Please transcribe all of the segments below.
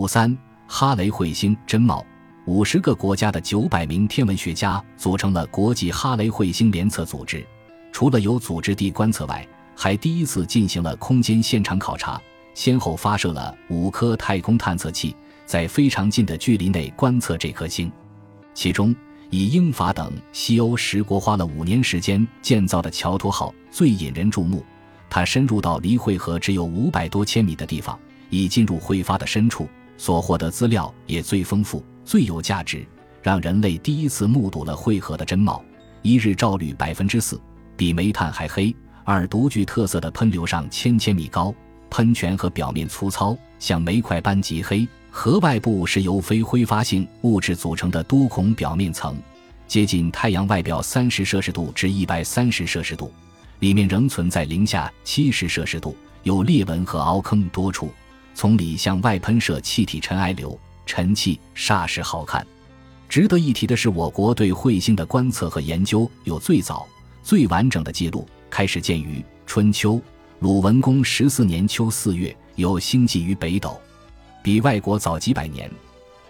五三哈雷彗星真貌，五十个国家的九百名天文学家组成了国际哈雷彗星联测组织。除了有组织地观测外，还第一次进行了空间现场考察，先后发射了五颗太空探测器，在非常近的距离内观测这颗星。其中，以英法等西欧十国花了五年时间建造的乔托号最引人注目。它深入到离汇河只有五百多千米的地方，已进入挥发的深处，所获得资料也最丰富、最有价值，让人类第一次目睹了汇河的真貌：一日照率百分之四，比煤炭还黑。二独具特色的喷流上千千米高，喷泉和表面粗糙，像煤块般极黑。核外部是由非挥发性物质组成的多孔表面层，接近太阳外表三十摄氏度至一百三十摄氏度，里面仍存在零下七十摄氏度，有裂纹和凹坑多处，从里向外喷射气体尘埃流，尘气煞是好看。值得一提的是，我国对彗星的观测和研究有最早、最完整的记录。开始见于春秋，鲁文公十四年秋四月有星迹于北斗，比外国早几百年。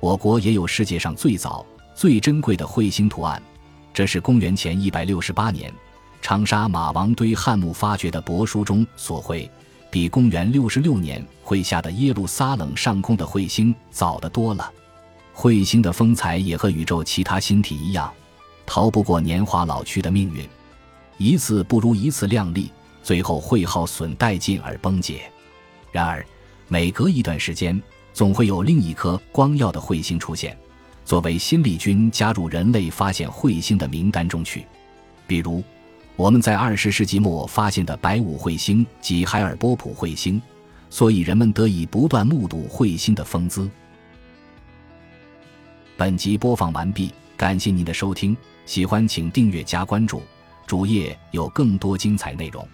我国也有世界上最早、最珍贵的彗星图案，这是公元前一百六十八年长沙马王堆汉墓发掘的帛书中所绘，比公元六十六年绘下的耶路撒冷上空的彗星早得多了。彗星的风采也和宇宙其他星体一样，逃不过年华老去的命运。一次不如一次亮丽，最后会耗损殆尽而崩解。然而，每隔一段时间，总会有另一颗光耀的彗星出现，作为新力军加入人类发现彗星的名单中去。比如，我们在二十世纪末发现的白武彗星及海尔波普彗星，所以人们得以不断目睹彗星的风姿。本集播放完毕，感谢您的收听，喜欢请订阅加关注。主页有更多精彩内容。